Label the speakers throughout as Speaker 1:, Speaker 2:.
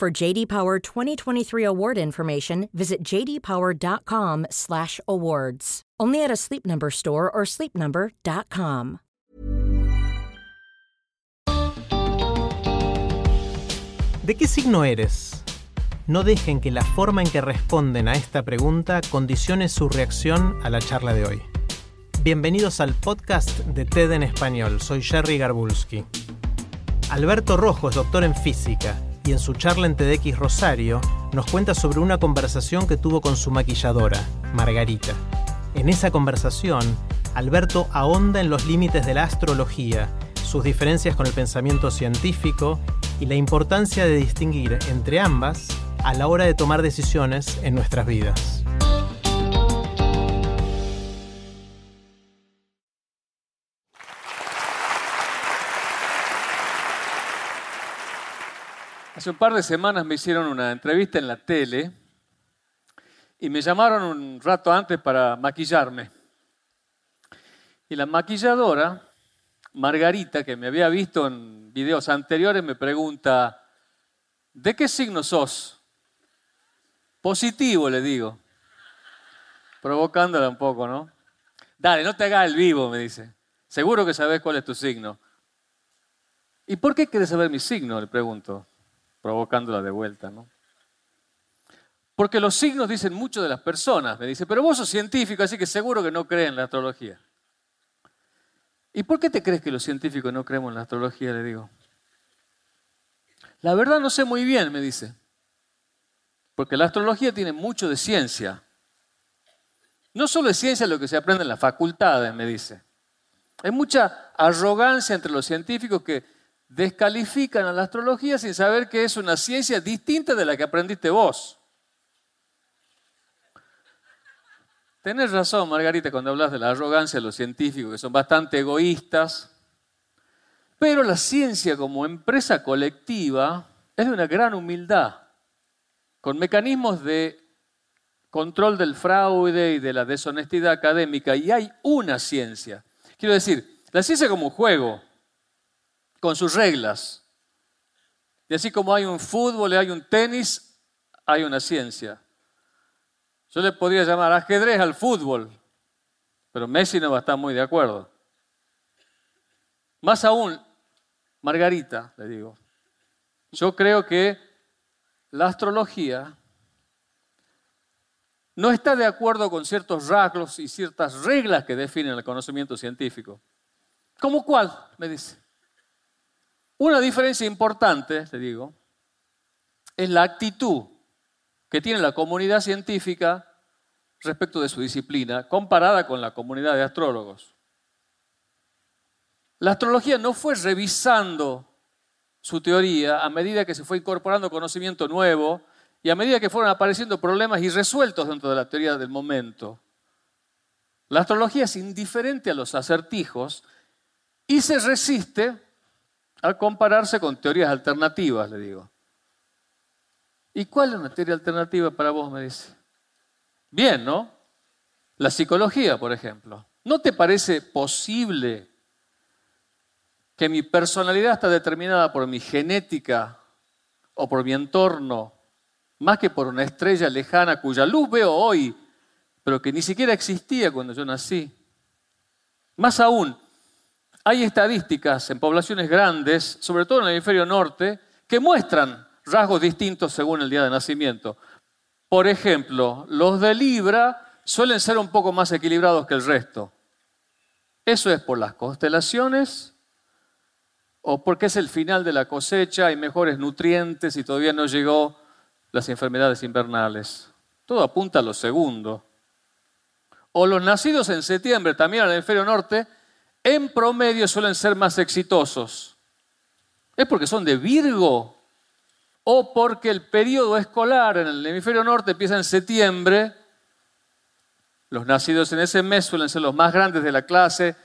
Speaker 1: For JD Power 2023 award information, visit jdpower.com/awards. Only at a Sleep Number store or sleepnumber.com.
Speaker 2: ¿De qué signo eres? No dejen que la forma en que responden a esta pregunta condicione su reacción a la charla de hoy. Bienvenidos al podcast de TED en español. Soy Jerry Garbulski. Alberto Rojo es doctor en física y en su charla en TEDx Rosario nos cuenta sobre una conversación que tuvo con su maquilladora, Margarita. En esa conversación, Alberto ahonda en los límites de la astrología, sus diferencias con el pensamiento científico y la importancia de distinguir entre ambas a la hora de tomar decisiones en nuestras vidas.
Speaker 3: Hace un par de semanas me hicieron una entrevista en la tele y me llamaron un rato antes para maquillarme. Y la maquilladora, Margarita, que me había visto en videos anteriores, me pregunta, ¿de qué signo sos? Positivo, le digo. Provocándola un poco, ¿no? Dale, no te hagas el vivo, me dice. Seguro que sabes cuál es tu signo. ¿Y por qué quieres saber mi signo? Le pregunto provocándola de vuelta, ¿no? Porque los signos dicen mucho de las personas, me dice, pero vos sos científico, así que seguro que no creen en la astrología. ¿Y por qué te crees que los científicos no creemos en la astrología? Le digo. La verdad no sé muy bien, me dice. Porque la astrología tiene mucho de ciencia. No solo es ciencia lo que se aprende en las facultades, me dice. Hay mucha arrogancia entre los científicos que descalifican a la astrología sin saber que es una ciencia distinta de la que aprendiste vos. Tenés razón, Margarita, cuando hablas de la arrogancia de los científicos, que son bastante egoístas, pero la ciencia como empresa colectiva es de una gran humildad, con mecanismos de control del fraude y de la deshonestidad académica, y hay una ciencia. Quiero decir, la ciencia como juego, con sus reglas. Y así como hay un fútbol y hay un tenis, hay una ciencia. Yo le podría llamar ajedrez al fútbol, pero Messi no va a estar muy de acuerdo. Más aún, Margarita, le digo, yo creo que la astrología no está de acuerdo con ciertos rasgos y ciertas reglas que definen el conocimiento científico. ¿Cómo cuál? Me dice. Una diferencia importante, te digo, es la actitud que tiene la comunidad científica respecto de su disciplina comparada con la comunidad de astrólogos. La astrología no fue revisando su teoría a medida que se fue incorporando conocimiento nuevo y a medida que fueron apareciendo problemas irresueltos dentro de la teoría del momento. La astrología es indiferente a los acertijos y se resiste al compararse con teorías alternativas, le digo. ¿Y cuál es una teoría alternativa para vos? Me dice. Bien, ¿no? La psicología, por ejemplo. ¿No te parece posible que mi personalidad está determinada por mi genética o por mi entorno, más que por una estrella lejana cuya luz veo hoy, pero que ni siquiera existía cuando yo nací? Más aún, hay estadísticas en poblaciones grandes, sobre todo en el hemisferio norte, que muestran rasgos distintos según el día de nacimiento. Por ejemplo, los de Libra suelen ser un poco más equilibrados que el resto. ¿Eso es por las constelaciones? ¿O porque es el final de la cosecha, hay mejores nutrientes y todavía no llegó las enfermedades invernales? Todo apunta a lo segundo. O los nacidos en septiembre, también en el hemisferio norte, en promedio suelen ser más exitosos. ¿Es porque son de Virgo o porque el periodo escolar en el hemisferio norte empieza en septiembre, los nacidos en ese mes suelen ser los más grandes de la clase,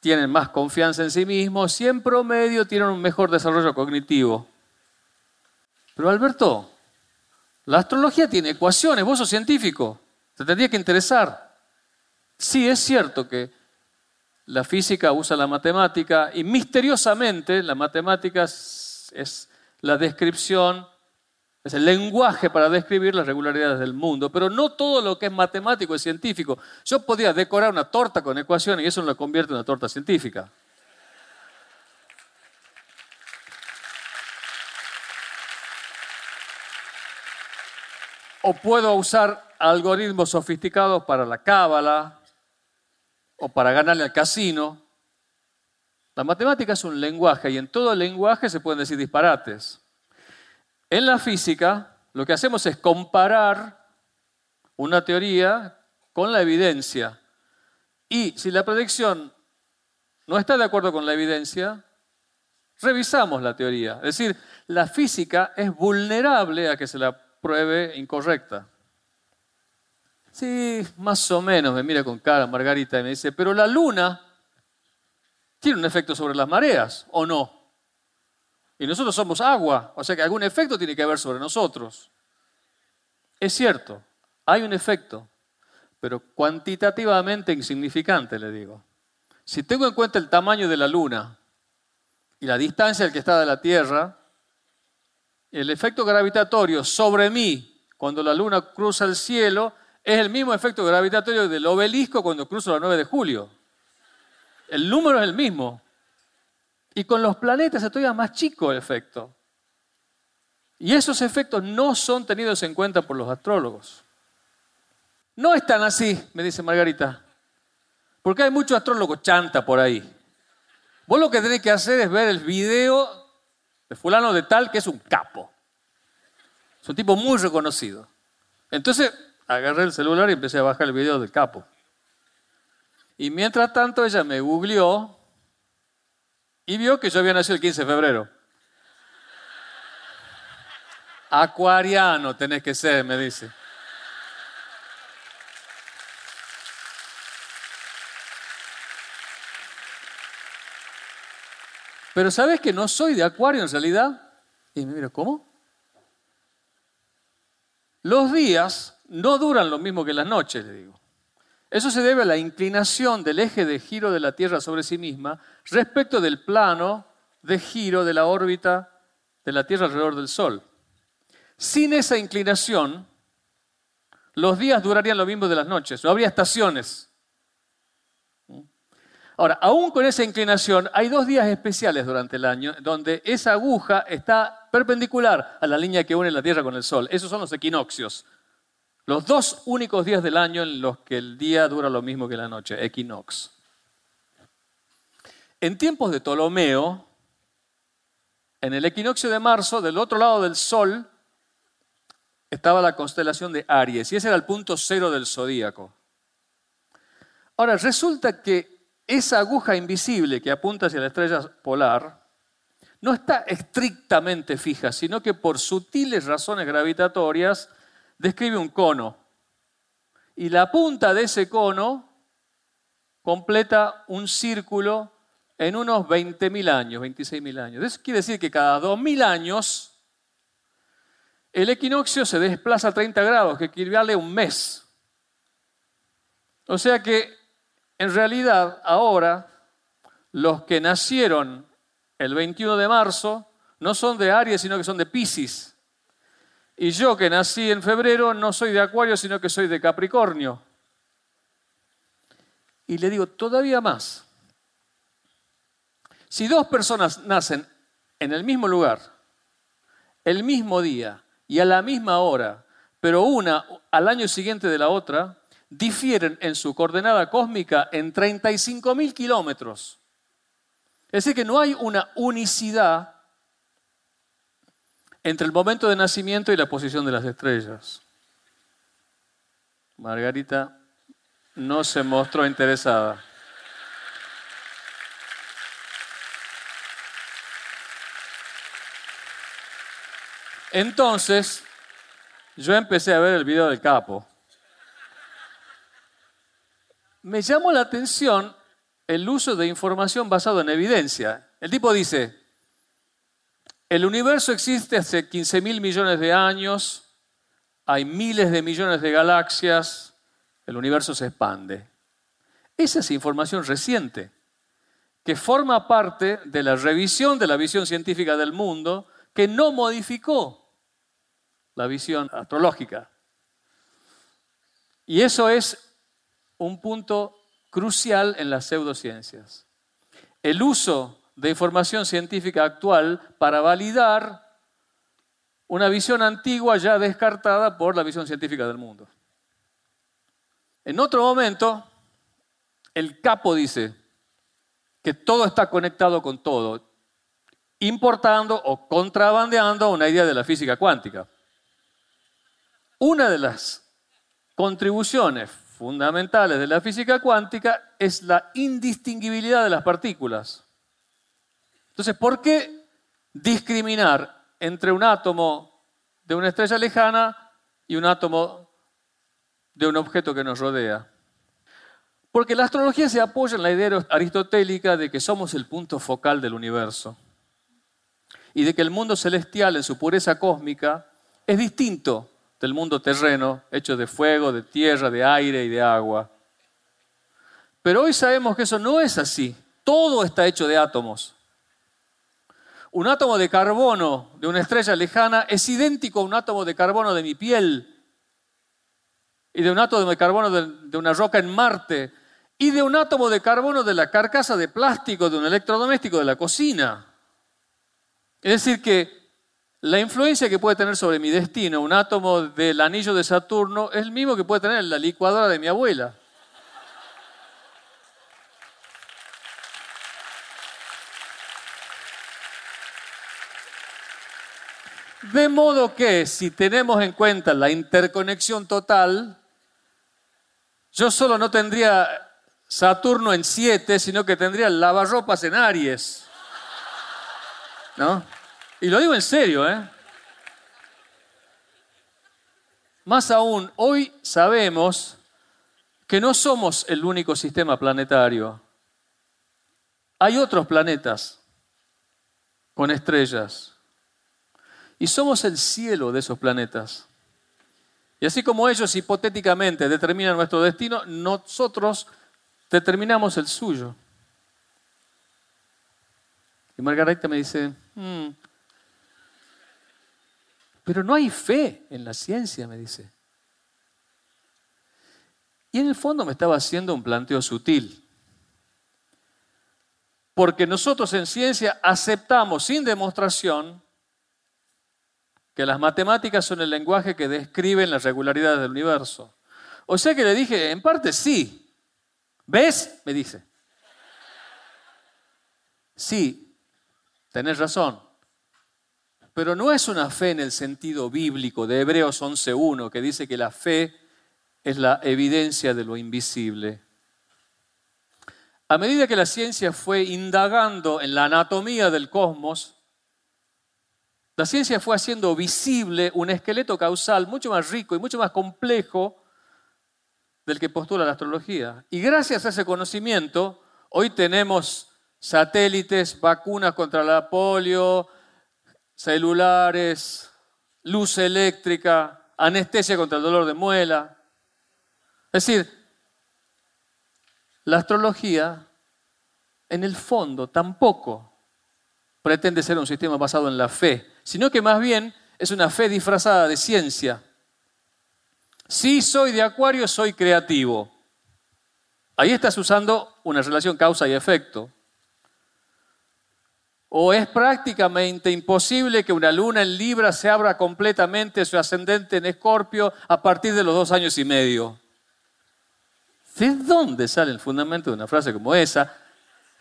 Speaker 3: tienen más confianza en sí mismos y en promedio tienen un mejor desarrollo cognitivo. Pero Alberto, la astrología tiene ecuaciones, vos sos científico, te tendría que interesar. Sí, es cierto que la física usa la matemática y misteriosamente la matemática es la descripción es el lenguaje para describir las regularidades del mundo, pero no todo lo que es matemático es científico. Yo podría decorar una torta con ecuaciones y eso no la convierte en una torta científica. O puedo usar algoritmos sofisticados para la cábala o para ganarle al casino. La matemática es un lenguaje y en todo lenguaje se pueden decir disparates. En la física, lo que hacemos es comparar una teoría con la evidencia. Y si la predicción no está de acuerdo con la evidencia, revisamos la teoría. Es decir, la física es vulnerable a que se la pruebe incorrecta. Sí, más o menos, me mira con cara Margarita y me dice, pero la luna tiene un efecto sobre las mareas, ¿o no? Y nosotros somos agua, o sea que algún efecto tiene que haber sobre nosotros. Es cierto, hay un efecto, pero cuantitativamente insignificante, le digo. Si tengo en cuenta el tamaño de la luna y la distancia al que está de la Tierra, el efecto gravitatorio sobre mí cuando la luna cruza el cielo es el mismo efecto gravitatorio del obelisco cuando cruzo la 9 de julio. El número es el mismo. Y con los planetas es todavía más chico el efecto. Y esos efectos no son tenidos en cuenta por los astrólogos. No están así, me dice Margarita. Porque hay muchos astrólogos chanta por ahí. Vos lo que tenés que hacer es ver el video de fulano de tal que es un capo. Es un tipo muy reconocido. Entonces agarré el celular y empecé a bajar el video del capo. Y mientras tanto ella me googleó y vio que yo había nacido el 15 de febrero. Acuariano tenés que ser, me dice. Pero ¿sabes que no soy de Acuario en realidad? Y me mira, ¿cómo? Los días no duran lo mismo que las noches, le digo. Eso se debe a la inclinación del eje de giro de la Tierra sobre sí misma respecto del plano de giro de la órbita de la Tierra alrededor del Sol. Sin esa inclinación, los días durarían lo mismo de las noches, no habría estaciones. Ahora, aún con esa inclinación, hay dos días especiales durante el año donde esa aguja está perpendicular a la línea que une la Tierra con el Sol. Esos son los equinoccios. Los dos únicos días del año en los que el día dura lo mismo que la noche, equinox. En tiempos de Ptolomeo, en el equinoccio de marzo, del otro lado del Sol, estaba la constelación de Aries, y ese era el punto cero del zodíaco. Ahora, resulta que esa aguja invisible que apunta hacia la estrella polar no está estrictamente fija, sino que por sutiles razones gravitatorias describe un cono. Y la punta de ese cono completa un círculo en unos 20.000 años, 26.000 años. Eso quiere decir que cada 2.000 años el equinoccio se desplaza a 30 grados, que equivale a un mes. O sea que en realidad ahora los que nacieron el 21 de marzo no son de Aries, sino que son de Pisces. Y yo que nací en febrero no soy de Acuario, sino que soy de Capricornio. Y le digo, todavía más. Si dos personas nacen en el mismo lugar, el mismo día y a la misma hora, pero una al año siguiente de la otra, difieren en su coordenada cósmica en 35 mil kilómetros. Es decir, que no hay una unicidad entre el momento de nacimiento y la posición de las estrellas. Margarita no se mostró interesada. Entonces, yo empecé a ver el video del capo. Me llamó la atención el uso de información basado en evidencia. El tipo dice, el universo existe hace 15 mil millones de años, hay miles de millones de galaxias, el universo se expande. Esa es información reciente, que forma parte de la revisión de la visión científica del mundo, que no modificó la visión astrológica. Y eso es un punto crucial en las pseudociencias. El uso de información científica actual para validar una visión antigua ya descartada por la visión científica del mundo. En otro momento, el capo dice que todo está conectado con todo, importando o contrabandeando una idea de la física cuántica. Una de las contribuciones fundamentales de la física cuántica es la indistinguibilidad de las partículas. Entonces, ¿por qué discriminar entre un átomo de una estrella lejana y un átomo de un objeto que nos rodea? Porque la astrología se apoya en la idea aristotélica de que somos el punto focal del universo y de que el mundo celestial en su pureza cósmica es distinto del mundo terreno, hecho de fuego, de tierra, de aire y de agua. Pero hoy sabemos que eso no es así. Todo está hecho de átomos. Un átomo de carbono de una estrella lejana es idéntico a un átomo de carbono de mi piel y de un átomo de carbono de, una roca en Marte y de un átomo de carbono de la carcasa de plástico de un electrodoméstico de la cocina. Es decir, que la influencia que puede tener sobre mi destino un átomo del anillo de Saturno es el mismo que puede tener la licuadora de mi abuela. De modo que si tenemos en cuenta la interconexión total, yo solo no tendría Saturno en 7, sino que tendría lavarropas en Aries. ¿No? Y lo digo en serio, ¿eh? Más aún, hoy sabemos que no somos el único sistema planetario. Hay otros planetas con estrellas y somos el cielo de esos planetas. Y así como ellos hipotéticamente determinan nuestro destino, nosotros determinamos el suyo. Y Margarita me dice, hmm, pero no hay fe en la ciencia, me dice. Y en el fondo me estaba haciendo un planteo sutil. Porque nosotros en ciencia aceptamos sin demostración que las matemáticas son el lenguaje que describe las regularidades del universo. O sea que le dije, en parte sí. ¿Ves? Me dice. Sí, tenés razón. Pero no es una fe en el sentido bíblico de Hebreos 11.1, que dice que la fe es la evidencia de lo invisible. A medida que la ciencia fue indagando en la anatomía del cosmos, la ciencia fue haciendo visible un esqueleto causal mucho más rico y mucho más complejo del que postula la astrología. Y gracias a ese conocimiento, hoy tenemos satélites, vacunas contra la polio, celulares, luz eléctrica, anestesia contra el dolor de muela. Es decir, la astrología en el fondo tampoco pretende ser un sistema basado en la fe, sino que más bien es una fe disfrazada de ciencia. Si soy de Acuario, soy creativo. Ahí estás usando una relación causa y efecto. O es prácticamente imposible que una luna en Libra se abra completamente su ascendente en Escorpio a partir de los dos años y medio. ¿De dónde sale el fundamento de una frase como esa?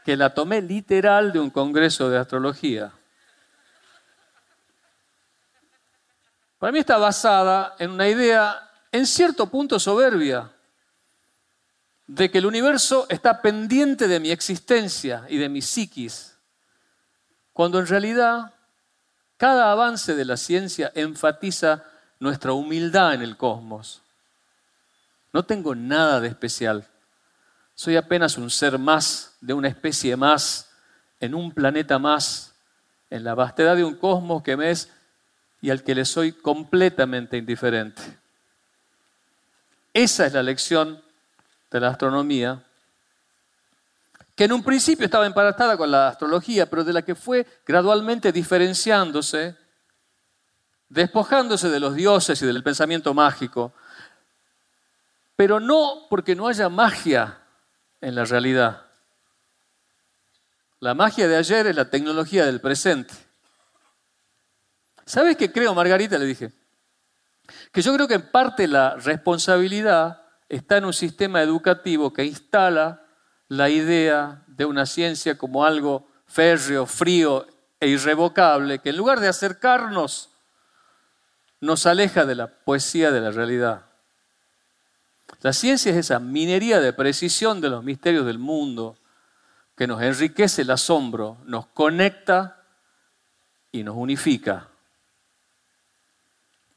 Speaker 3: Que la tomé literal de un congreso de astrología. Para mí está basada en una idea en cierto punto soberbia de que el universo está pendiente de mi existencia y de mi psiquis, cuando en realidad Cada avance de la ciencia enfatiza nuestra humildad en el cosmos. No tengo nada de especial. Soy apenas un ser más, de una especie más, en un planeta más, en la vastedad de un cosmos que me es y al que le soy completamente indiferente. Esa es la lección de la astronomía, que en un principio estaba emparentada con la astrología, pero de la que fue gradualmente diferenciándose, despojándose de los dioses y del pensamiento mágico, pero no porque no haya magia en la realidad. La magia de ayer es la tecnología del presente. ¿Sabes qué creo, Margarita? Le dije. Que yo creo que en parte la responsabilidad está en un sistema educativo que instala la idea de una ciencia como algo férreo, frío e irrevocable, que en lugar de acercarnos, nos aleja de la poesía de la realidad. La ciencia es esa minería de precisión de los misterios del mundo que nos enriquece el asombro, nos conecta y nos unifica.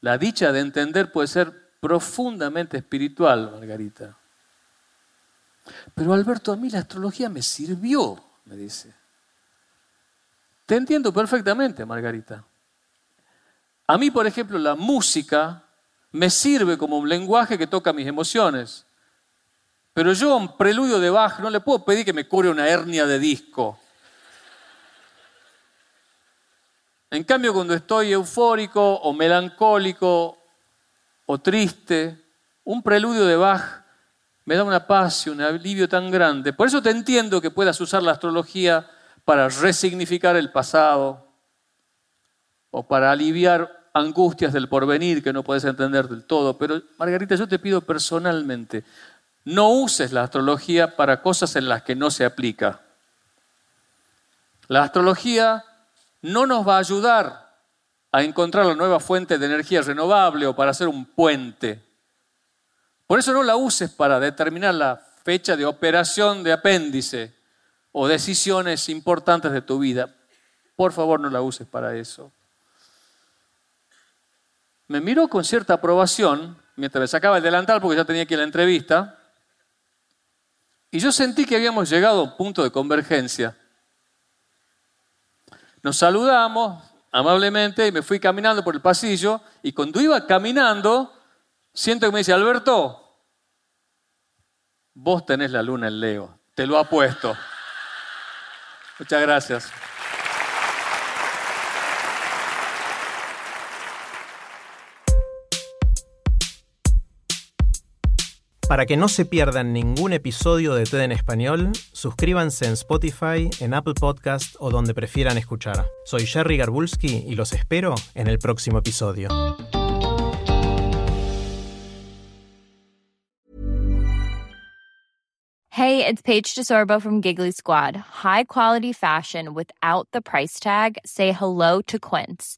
Speaker 3: La dicha de entender puede ser profundamente espiritual, Margarita. Pero Alberto, a mí la astrología me sirvió, me dice. Te entiendo perfectamente, Margarita. A mí, por ejemplo, la música me sirve como un lenguaje que toca mis emociones. Pero yo a un preludio de Bach no le puedo pedir que me cure una hernia de disco. En cambio, cuando estoy eufórico o melancólico o triste, un preludio de Bach me da una paz y un alivio tan grande. Por eso te entiendo que puedas usar la astrología para resignificar el pasado o para aliviar angustias del porvenir que no puedes entender del todo. Pero Margarita, yo te pido personalmente, no uses la astrología para cosas en las que no se aplica. La astrología no nos va a ayudar a encontrar la nueva fuente de energía renovable o para hacer un puente. Por eso no la uses para determinar la fecha de operación de apéndice o decisiones importantes de tu vida. Por favor, no la uses para eso. Me miró con cierta aprobación mientras me sacaba el delantal porque ya tenía que la entrevista. Y yo sentí que habíamos llegado a un punto de convergencia. Nos saludamos amablemente y me fui caminando por el pasillo y cuando iba caminando, siento que me dice, Alberto, vos tenés la luna en Leo, te lo apuesto. Muchas gracias.
Speaker 2: Para que no se pierdan ningún episodio de TED en español, suscríbanse en Spotify, en Apple Podcast o donde prefieran escuchar. Soy Jerry Garbulski y los espero en el próximo episodio.
Speaker 4: Hey, it's Paige DeSorbo from Giggly Squad. High quality fashion without the price tag. Say hello to Quince.